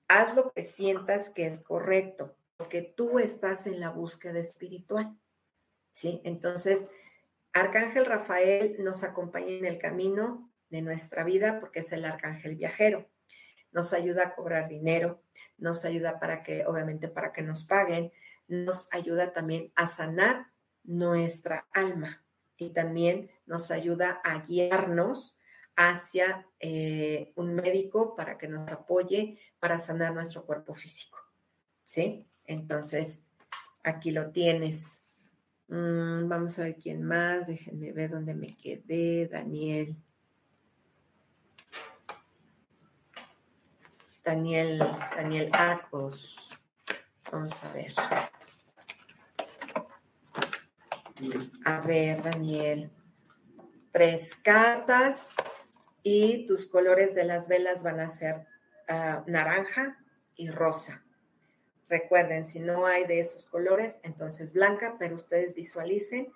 Speaker 1: Haz lo que sientas que es correcto, porque tú estás en la búsqueda espiritual. ¿Sí? Entonces, Arcángel Rafael nos acompaña en el camino de nuestra vida porque es el arcángel viajero. Nos ayuda a cobrar dinero, nos ayuda para que, obviamente, para que nos paguen, nos ayuda también a sanar nuestra alma y también nos ayuda a guiarnos hacia eh, un médico para que nos apoye para sanar nuestro cuerpo físico. ¿Sí? Entonces, aquí lo tienes. Mm, vamos a ver quién más. Déjenme ver dónde me quedé. Daniel. Daniel, Daniel Arcos. Vamos a ver. A ver, Daniel. Tres cartas y tus colores de las velas van a ser ah, naranja y rosa. Recuerden, si no hay de esos colores, entonces blanca, pero ustedes visualicen,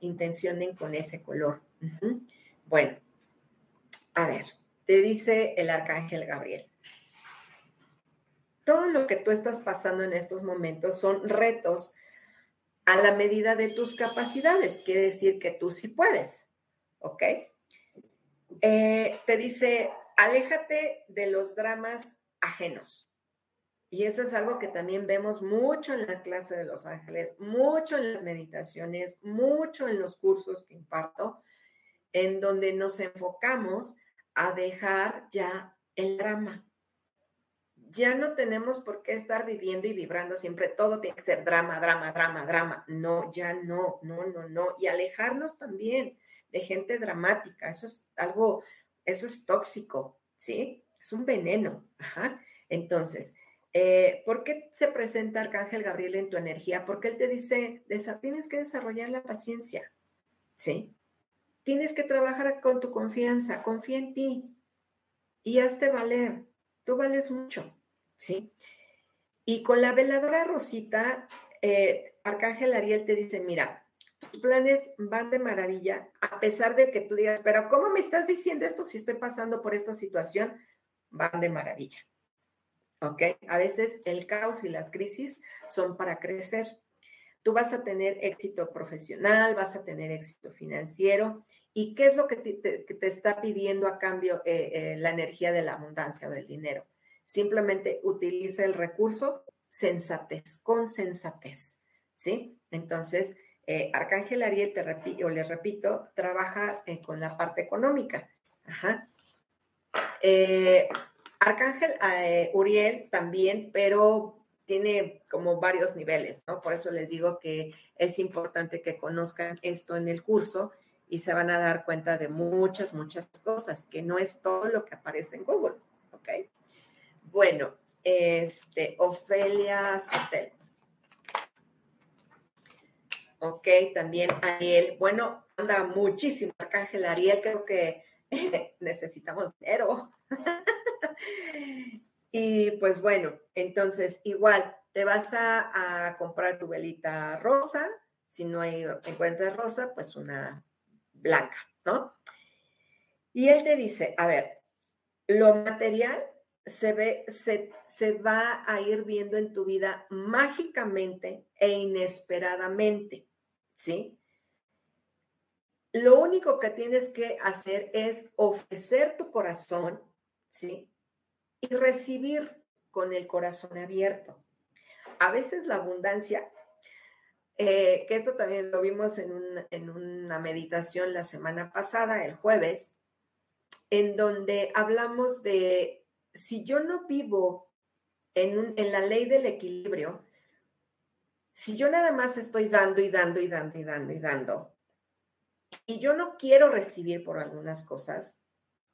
Speaker 1: intencionen con ese color. Bueno, a ver, te dice el arcángel Gabriel. Todo lo que tú estás pasando en estos momentos son retos a la medida de tus capacidades. Quiere decir que tú sí puedes, ¿ok? Eh, te dice, aléjate de los dramas ajenos. Y eso es algo que también vemos mucho en la clase de los ángeles, mucho en las meditaciones, mucho en los cursos que imparto, en donde nos enfocamos a dejar ya el drama. Ya no tenemos por qué estar viviendo y vibrando siempre, todo tiene que ser drama, drama, drama, drama. No, ya no, no, no, no. Y alejarnos también de gente dramática, eso es algo, eso es tóxico, ¿sí? Es un veneno. Ajá. Entonces, eh, ¿por qué se presenta Arcángel Gabriel en tu energía? Porque él te dice, tienes que desarrollar la paciencia, ¿sí? Tienes que trabajar con tu confianza, confía en ti y hazte valer. Tú vales mucho, ¿sí? Y con la veladora Rosita, eh, Arcángel Ariel te dice, mira, tus planes van de maravilla, a pesar de que tú digas, pero ¿cómo me estás diciendo esto si estoy pasando por esta situación? Van de maravilla. ¿Ok? A veces el caos y las crisis son para crecer. Tú vas a tener éxito profesional, vas a tener éxito financiero. ¿Y qué es lo que te, está pidiendo a cambio eh, eh, la energía de la abundancia o del dinero? Simplemente utiliza el recurso sensatez, con sensatez. ¿Sí? Entonces, eh, Arcángel Ariel, te repito, les repito, trabaja con la parte económica. Ajá. Arcángel eh, Uriel también, pero tiene como varios niveles, ¿no? Por eso les digo que es importante que conozcan esto en el curso y se van a dar cuenta de muchas, muchas cosas, que no es todo lo que aparece en Google, ¿ok? Bueno, este, Ofelia Sotel. Ok, también Ariel. Bueno, anda muchísimo Arcángel Ariel, creo que necesitamos dinero. y pues bueno, entonces igual te vas a, comprar tu velita rosa, si no hay encuentras rosa, pues una blanca, ¿no? Y él te dice, a ver, lo material se ve, se, se va a ir viendo en tu vida mágicamente e inesperadamente, ¿sí? Lo único que tienes que hacer es ofrecer tu corazón, ¿sí? y recibir con el corazón abierto. A veces la abundancia, eh, que esto también lo vimos en, en una meditación la semana pasada, el jueves, en donde hablamos de si yo no vivo en, en, la ley del equilibrio, si yo nada más estoy dando y dando y dando y dando y dando, y yo no quiero recibir por algunas cosas,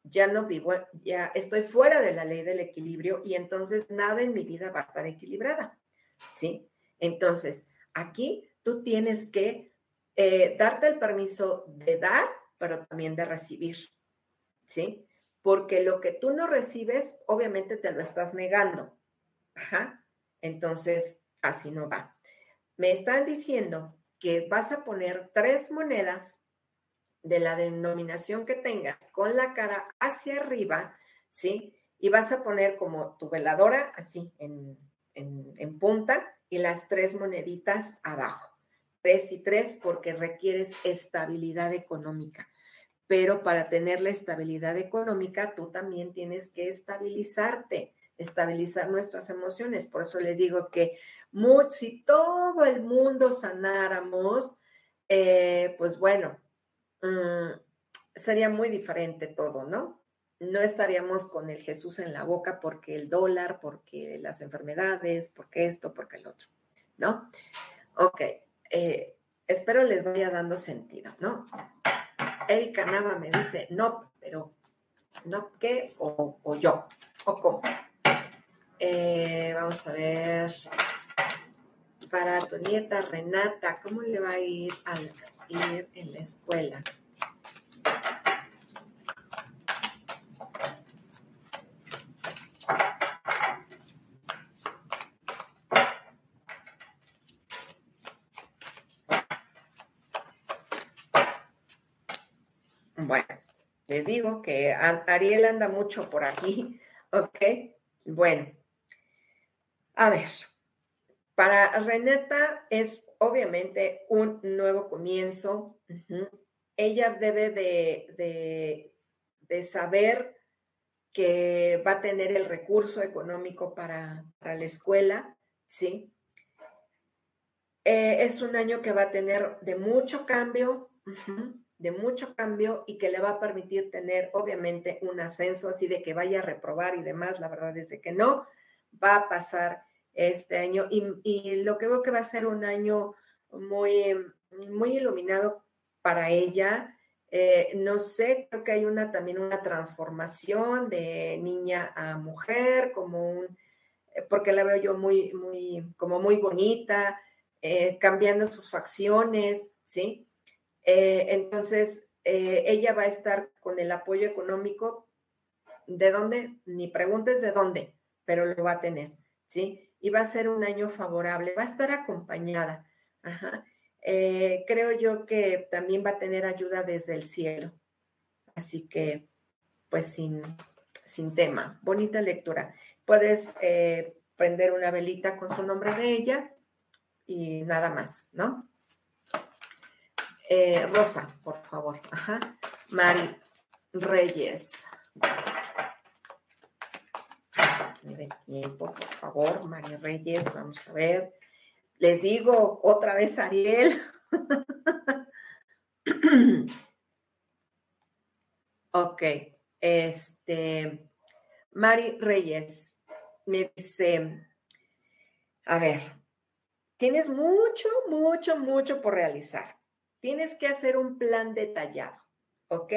Speaker 1: ya no vivo, ya estoy fuera de la ley del equilibrio y entonces nada en mi vida va a estar equilibrada, ¿sí? Entonces, aquí tú tienes que eh, darte el permiso de dar, pero también de recibir, ¿sí? Porque lo que tú no recibes, obviamente te lo estás negando. Ajá. Entonces, así no va. Me están diciendo que vas a poner tres monedas de la denominación que tengas con la cara hacia arriba, ¿sí? Y vas a poner como tu veladora así en, en, punta y las tres moneditas abajo. Tres y tres porque requieres estabilidad económica. Pero para tener la estabilidad económica, tú también tienes que estabilizarte, estabilizar nuestras emociones. Por eso les digo que si todo el mundo sanáramos, eh, pues bueno, Mm, sería muy diferente todo, ¿no? No estaríamos con el Jesús en la boca porque el dólar, porque las enfermedades, porque esto, porque el otro, ¿no? Ok, eh, espero les vaya dando sentido, ¿no? Erika Nava me dice, no, pero no qué o, yo, o cómo. Eh, vamos a ver, para tu nieta Renata, ¿cómo le va a ir al ir en la escuela. Bueno, les digo que Ariel anda mucho por aquí, ¿ok? Bueno, a ver, para Renata es obviamente un nuevo comienzo. Ella debe de, de, saber que va a tener el recurso económico para, la escuela, ¿sí? Eh, es un año que va a tener de mucho cambio, de mucho cambio y que le va a permitir tener, obviamente, un ascenso así de que vaya a reprobar y demás. La verdad es de que no, va a pasar este año y, lo que veo que va a ser un año muy, muy iluminado para ella. Eh, no sé, creo que hay una también una transformación de niña a mujer, como un, eh, porque la veo yo muy, muy, como muy bonita, eh, cambiando sus facciones, ¿sí? Entonces, ella va a estar con el apoyo económico. ¿De dónde? Ni preguntes de dónde, pero lo va a tener, ¿sí? Y va a ser un año favorable, va a estar acompañada. Ajá. Eh, creo yo que también va a tener ayuda desde el cielo. Así que, pues sin, sin tema. Bonita lectura. Puedes eh, prender una velita con su nombre de ella y nada más, ¿no? Eh, Rosa, por favor. Ajá. Mari Reyes. tiempo, por favor, Mari Reyes. Vamos a ver. Les digo otra vez, Ariel. ok, este, Mari Reyes me dice, a ver, tienes mucho, mucho, mucho por realizar. Tienes que hacer un plan detallado, ¿ok?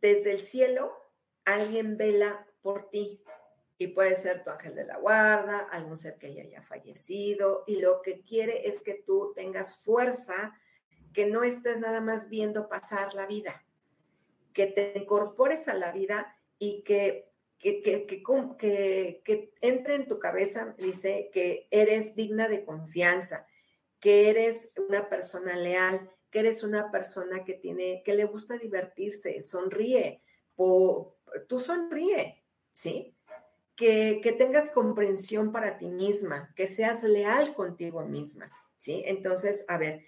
Speaker 1: Desde el cielo, alguien vela por ti y puede ser tu ángel de la guarda, algún ser que ya haya fallecido, y lo que quiere es que tú tengas fuerza, que no estés nada más viendo pasar la vida, que te incorpores a la vida y que, que, que, que, que entre en tu cabeza, dice, que eres digna de confianza, que eres una persona leal, que eres una persona que tiene, que le gusta divertirse, sonríe, tú sonríe, ¿sí? que, tengas comprensión para ti misma, que seas leal contigo misma, ¿sí? Entonces, a ver,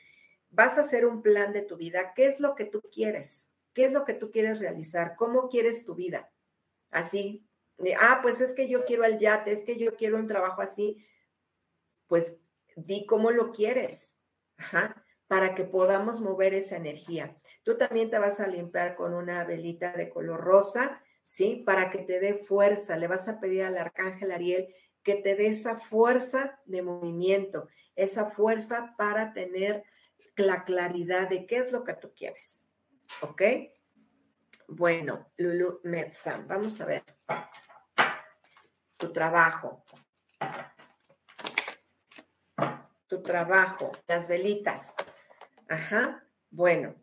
Speaker 1: vas a hacer un plan de tu vida. ¿Qué es lo que tú quieres? ¿Qué es lo que tú quieres realizar? ¿Cómo quieres tu vida? Así, ah, pues es que yo quiero el yate, es que yo quiero un trabajo así. Pues di cómo lo quieres, para que podamos mover esa energía. Tú también te vas a limpiar con una velita de color rosa ¿sí? Para que te dé fuerza. Le vas a pedir al arcángel Ariel que te dé esa fuerza de movimiento, esa fuerza para tener la claridad de qué es lo que tú quieres. ¿Ok? Bueno, Lulu Metzam, vamos a ver. Tu trabajo. Tu trabajo, las velitas. Ajá. Bueno.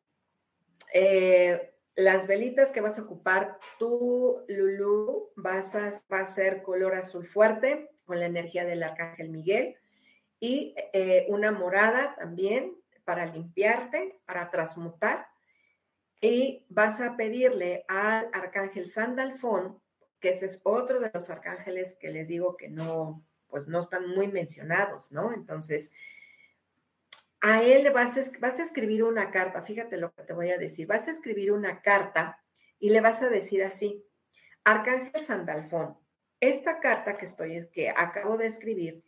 Speaker 1: Eh, las velitas que vas a ocupar, tú, Lulu, vas a, va a ser color azul fuerte con la energía del arcángel Miguel y eh, una morada también para limpiarte, para transmutar. Y vas a pedirle al arcángel Sandalfón, que ese es otro de los arcángeles que les digo que no, pues no están muy mencionados, ¿no? Entonces, a él vas a, vas a escribir una carta, fíjate lo que te voy a decir, vas a escribir una carta y le vas a decir así, Arcángel Sandalfón, esta carta que estoy, que acabo de escribir,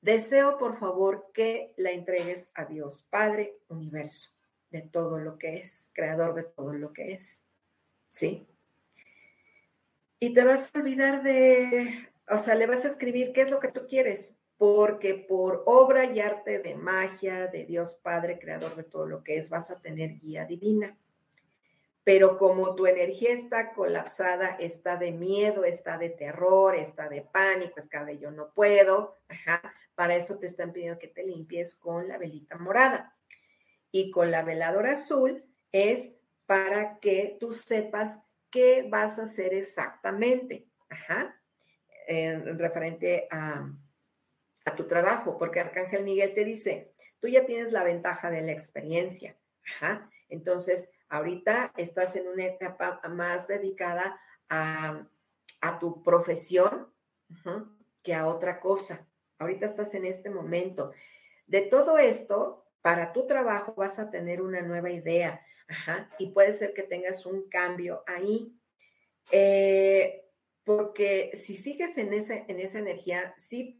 Speaker 1: deseo por favor que la entregues a Dios, Padre, Universo, de todo lo que es, creador de todo lo que es. ¿Sí? Y te vas a olvidar de, o sea, le vas a escribir qué es lo que tú quieres, porque por obra y arte de magia de Dios Padre, creador de todo lo que es, vas a tener guía divina. Pero como tu energía está colapsada, está de miedo, está de terror, está de pánico, está de yo no puedo, para eso te están pidiendo que te limpies con la velita morada. Y con la veladora azul es para que tú sepas qué vas a hacer exactamente, ajá, en referente a tu trabajo, porque Arcángel Miguel te dice, tú ya tienes la ventaja de la experiencia. Entonces, ahorita estás en una etapa más dedicada a, tu profesión que a otra cosa. Ahorita estás en este momento. De todo esto, para tu trabajo vas a tener una nueva idea. y puede ser que tengas un cambio ahí. Eh, porque si sigues en, ese, en esa energía, sí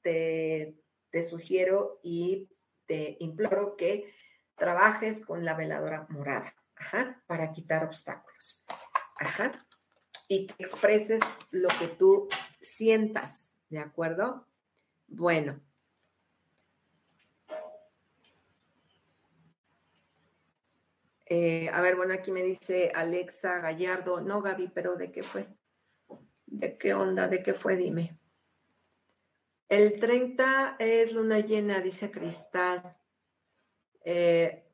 Speaker 1: te, te, sugiero y te imploro que trabajes con la veladora morada, para quitar obstáculos, y que expreses lo que tú sientas, ¿de acuerdo? Bueno. Eh, a ver, bueno, aquí me dice Alexa Gallardo, no Gaby, pero ¿de qué fue? ¿De qué onda? ¿De qué fue? Dime. El 30 es luna llena, dice Cristal. Eh,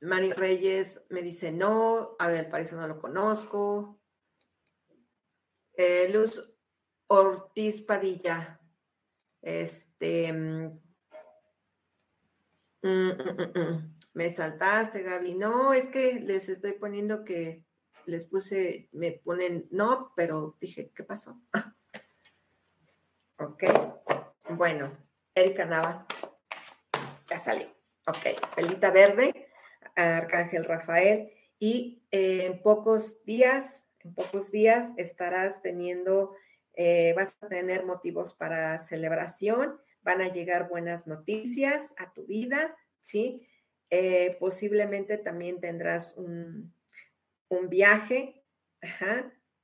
Speaker 1: Mari Reyes me dice no. A ver, para eso no lo conozco. Eh, Luz Ortiz Padilla. Este. Mm, mm, mm, me saltaste, Gaby. No, es que les estoy poniendo que les puse, me ponen no, pero dije, ¿qué pasó? ok. Bueno, Erika Nava. Ya salí. Ok. Pelita verde, Arcángel Rafael. Y en pocos días, en pocos días estarás teniendo, eh, vas a tener motivos para celebración, van a llegar buenas noticias a tu vida, ¿sí? Eh, posiblemente también tendrás un, un viaje,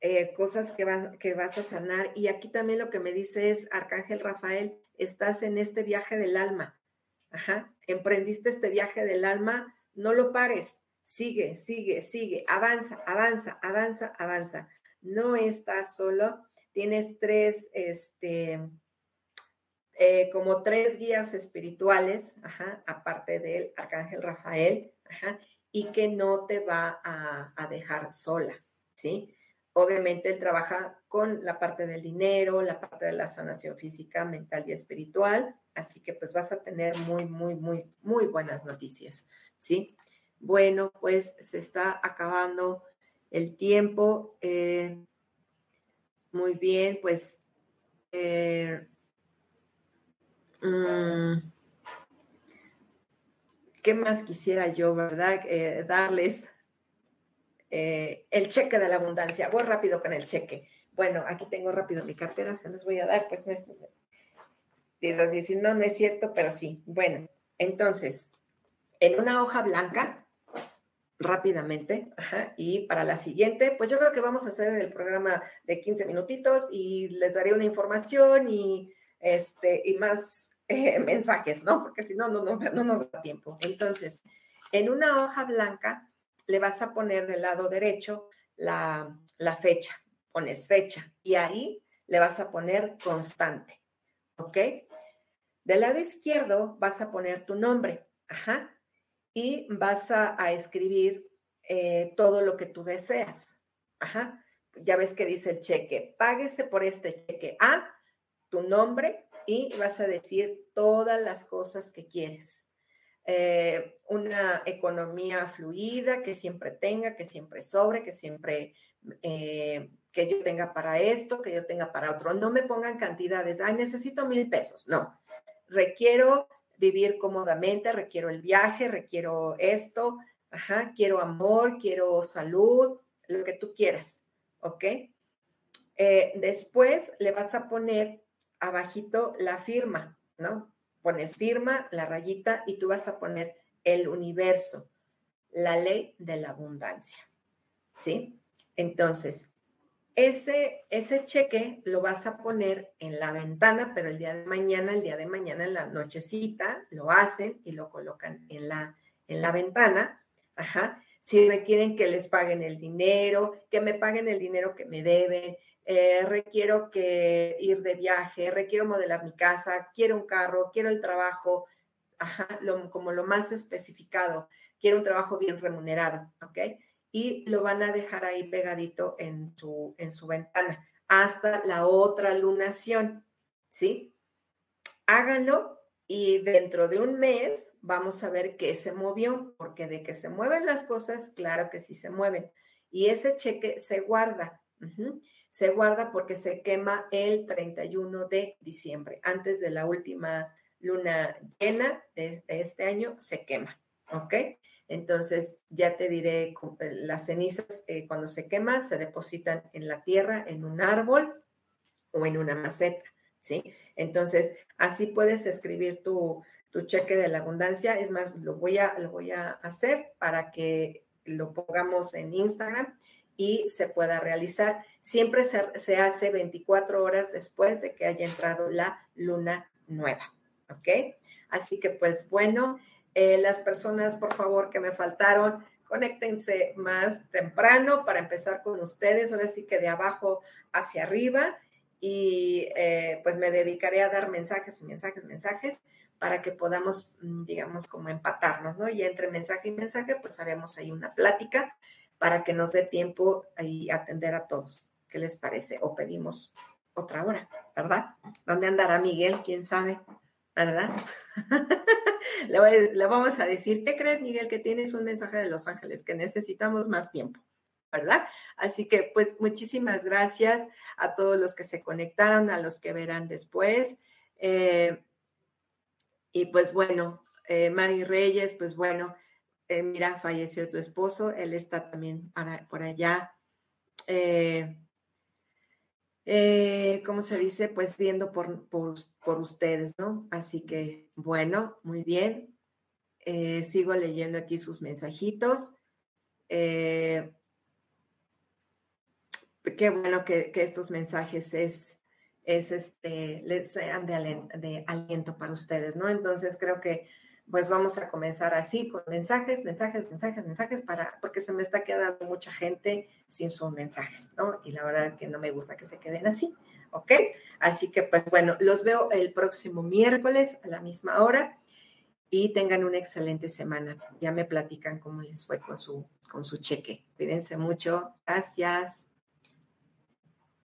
Speaker 1: eh, cosas que, que vas a sanar. Y aquí también lo que me dice es, Arcángel Rafael, estás en este viaje del alma. Ajá, emprendiste este viaje del alma, no lo pares, sigue, sigue, sigue, avanza, avanza, avanza, avanza. No estás solo, tienes tres, este, eh, como tres guías espirituales, ajá, aparte del Arcángel Rafael, ajá, y que no te va a, dejar sola, ¿sí? Obviamente él trabaja con la parte del dinero, la parte de la sanación física, mental y espiritual, así que pues vas a tener muy, muy, muy, muy buenas noticias, ¿sí? Bueno, pues se está acabando el tiempo. Eh, muy bien, pues... Eh, mm, ¿Qué más quisiera yo, verdad? Eh, darles eh, el cheque de la abundancia. Voy rápido con el cheque. Bueno, aquí tengo rápido mi cartera, se los voy a dar, pues no es... decir, no, no es cierto, pero sí. Bueno, entonces, en una hoja blanca, rápidamente, y para la siguiente, pues yo creo que vamos a hacer el programa de 15 minutitos y les daré una información y, este, y más eh, mensajes, ¿no? Porque si no, no, no, no nos da tiempo. Entonces, en una hoja blanca, le vas a poner del lado derecho la, fecha, pones fecha y ahí le vas a poner constante, ¿ok? Del lado izquierdo vas a poner tu nombre, ajá, y vas a, escribir eh, todo lo que tú deseas, ajá. Ya ves que dice el cheque, páguese por este cheque a tu nombre y vas a decir todas las cosas que quieres. Eh, una economía fluida, que siempre tenga, que siempre sobre, que siempre, eh, que yo tenga para esto, que yo tenga para otro. No me pongan cantidades, ay, necesito mil pesos. No, requiero vivir cómodamente, requiero el viaje, requiero esto, ajá, quiero amor, quiero salud, lo que tú quieras, ¿ok? Eh, después le vas a poner abajito la firma, ¿no? pones firma, la rayita y tú vas a poner el universo, la ley de la abundancia. ¿Sí? Entonces, ese, ese cheque lo vas a poner en la ventana, pero el día de mañana, el día de mañana en la nochecita, lo hacen y lo colocan en la, en la ventana. Ajá. Si requieren que les paguen el dinero, que me paguen el dinero que me deben, eh, requiero que ir de viaje, requiero modelar mi casa, quiero un carro, quiero el trabajo, como lo más especificado, quiero un trabajo bien remunerado, ¿ok? Y lo van a dejar ahí pegadito en su, en su ventana hasta la otra lunación, ¿sí? Háganlo y dentro de un mes vamos a ver qué se movió, porque de que se mueven las cosas, claro que sí se mueven. Y ese cheque se guarda se guarda porque se quema el 31 de diciembre. Antes de la última luna llena de, este año, se quema. ¿Ok? Entonces, ya te diré, eh, las cenizas eh, cuando se quema se depositan en la tierra, en un árbol o en una maceta. ¿Sí? Entonces, así puedes escribir tu, tu cheque de la abundancia. Es más, lo voy a, lo voy a hacer para que lo pongamos en Instagram y se pueda realizar. Siempre se, hace 24 horas después de que haya entrado la luna nueva, ¿ok? Así que pues bueno, eh, las personas por favor que me faltaron, conéctense más temprano para empezar con ustedes, ahora sí que de abajo hacia arriba y eh, pues me dedicaré a dar mensajes y mensajes, mensajes para que podamos, mm, digamos, como empatarnos, ¿no? Y entre mensaje y mensaje, pues haremos ahí una plática para que nos dé tiempo ahí atender a todos. ¿Qué les parece? O pedimos otra hora, ¿verdad? ¿Dónde andará Miguel? ¿Quién sabe? ¿Verdad? le vamos a decir, ¿te crees, Miguel, que tienes un mensaje de Los Ángeles, que necesitamos más tiempo? ¿verdad? Así que pues muchísimas gracias a todos los que se conectaron, a los que verán después. Eh, y pues bueno, eh, Mari Reyes, pues bueno, eh, mira, falleció tu esposo, él está también por allá. Eh, ¿Cómo se dice? Pues viendo por, por, ustedes, ¿no? Así que bueno, muy bien. sigo leyendo aquí sus mensajitos. qué bueno que, que estos mensajes es es este, les sean de, aliento para ustedes, ¿no? Entonces creo que pues vamos a comenzar así con mensajes, mensajes, mensajes, mensajes para, porque se me está quedando mucha gente sin sus mensajes, ¿no? Y la verdad que no me gusta que se queden así, ¿ok? Así que pues bueno, los veo el próximo miércoles a la misma hora y tengan una excelente semana. Ya me platican cómo les fue con su, con su cheque. Cuídense mucho. Gracias.